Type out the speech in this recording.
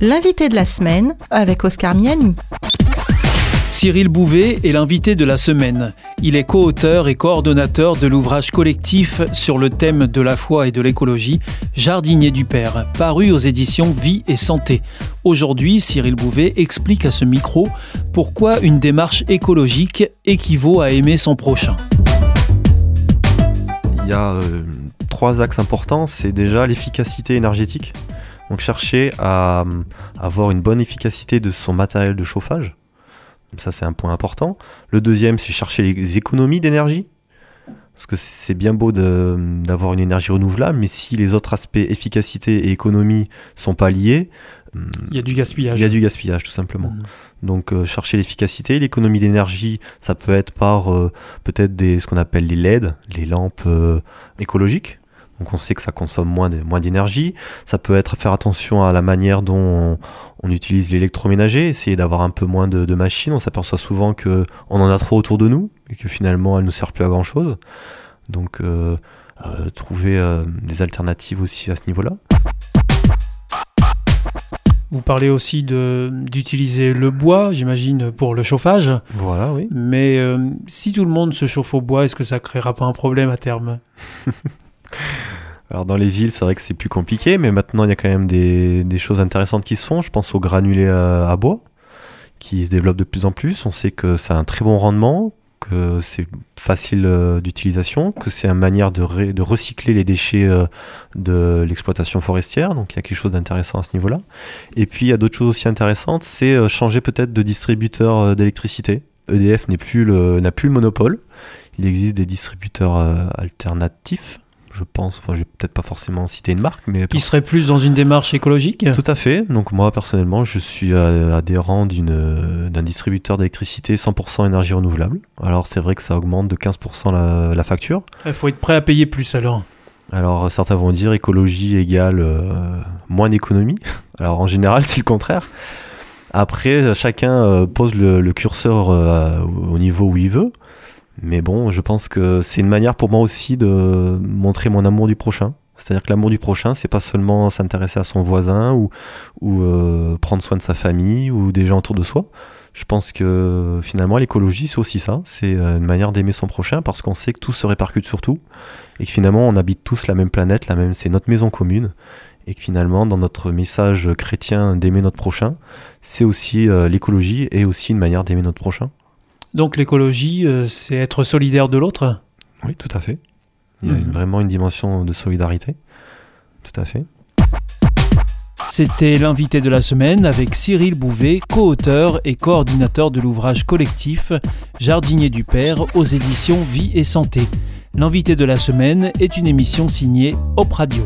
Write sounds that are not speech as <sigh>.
L'invité de la semaine avec Oscar Miani. Cyril Bouvet est l'invité de la semaine. Il est co-auteur et coordonnateur de l'ouvrage collectif sur le thème de la foi et de l'écologie, Jardinier du Père, paru aux éditions Vie et Santé. Aujourd'hui, Cyril Bouvet explique à ce micro pourquoi une démarche écologique équivaut à aimer son prochain. Il y a euh, trois axes importants. C'est déjà l'efficacité énergétique. Donc chercher à avoir une bonne efficacité de son matériel de chauffage ça, c'est un point important. Le deuxième, c'est chercher les économies d'énergie. Parce que c'est bien beau d'avoir une énergie renouvelable, mais si les autres aspects, efficacité et économie, sont pas liés, il y a du gaspillage. Il y a du gaspillage, tout simplement. Mmh. Donc, euh, chercher l'efficacité, l'économie d'énergie, ça peut être par euh, peut-être ce qu'on appelle les LED, les lampes euh, écologiques. Donc on sait que ça consomme moins d'énergie. Ça peut être faire attention à la manière dont on, utilise l'électroménager, essayer d'avoir un peu moins de, machines. On s'aperçoit souvent qu'on en a trop autour de nous et que finalement elles ne servent plus à grand chose. Donc euh, euh, trouver euh, des alternatives aussi à ce niveau-là. Vous parlez aussi d'utiliser le bois, j'imagine, pour le chauffage. Voilà, oui. Mais si tout le monde se chauffe au bois, est-ce que ça créera pas un problème à terme? <laughs> Alors dans les villes, c'est vrai que c'est plus compliqué, mais maintenant il y a quand même des, choses intéressantes qui se font. Je pense aux granulés à, bois, qui se développent de plus en plus. On sait que ça a un très bon rendement, que c'est facile euh, d'utilisation, que c'est une manière de, recycler les déchets euh, de l'exploitation forestière. Donc il y a quelque chose d'intéressant à ce niveau-là. Et puis il y a d'autres choses aussi intéressantes, c'est euh, changer peut-être de distributeur d'électricité. EDF n'a plus, plus le monopole. Il existe des distributeurs alternatifs je pense. Enfin, je vais peut-être pas forcément citer une marque, mais qui serait plus dans une démarche écologique? Tout à fait. Donc moi personnellement, je suis euh, adhérent euh, d'un distributeur d'électricité 100% énergie renouvelable. Alors c'est vrai que ça augmente de 15% la, la facture. Il faut être prêt à payer plus alors. Alors certains vont dire écologie égale euh, moins d'économie. <laughs> Alors en général c'est le contraire. Après chacun pose le, le curseur au niveau où il veut. Mais bon, je pense que c'est une manière pour moi aussi de montrer mon amour du prochain. C'est-à-dire que l'amour du prochain, c'est pas seulement s'intéresser à son voisin ou, euh, prendre soin de sa famille ou des gens autour de soi. Je pense que finalement, l'écologie, c'est aussi ça. C'est euh, une manière d'aimer son prochain parce qu'on sait que tout se répercute sur tout et que finalement, on habite tous la même planète, la même, c'est notre maison commune. Et que finalement, dans notre message chrétien d'aimer notre prochain, c'est aussi euh, l'écologie et aussi une manière d'aimer notre prochain. Donc l'écologie, euh, c'est être solidaire de l'autre Oui, tout à fait. Il y a mhm. vraiment une dimension de solidarité. Tout à fait. C'était l'invité de la semaine avec Cyril Bouvet, co-auteur et coordinateur de l'ouvrage collectif Jardinier du Père aux éditions Vie et Santé. L'invité de la semaine est une émission signée Op Radio.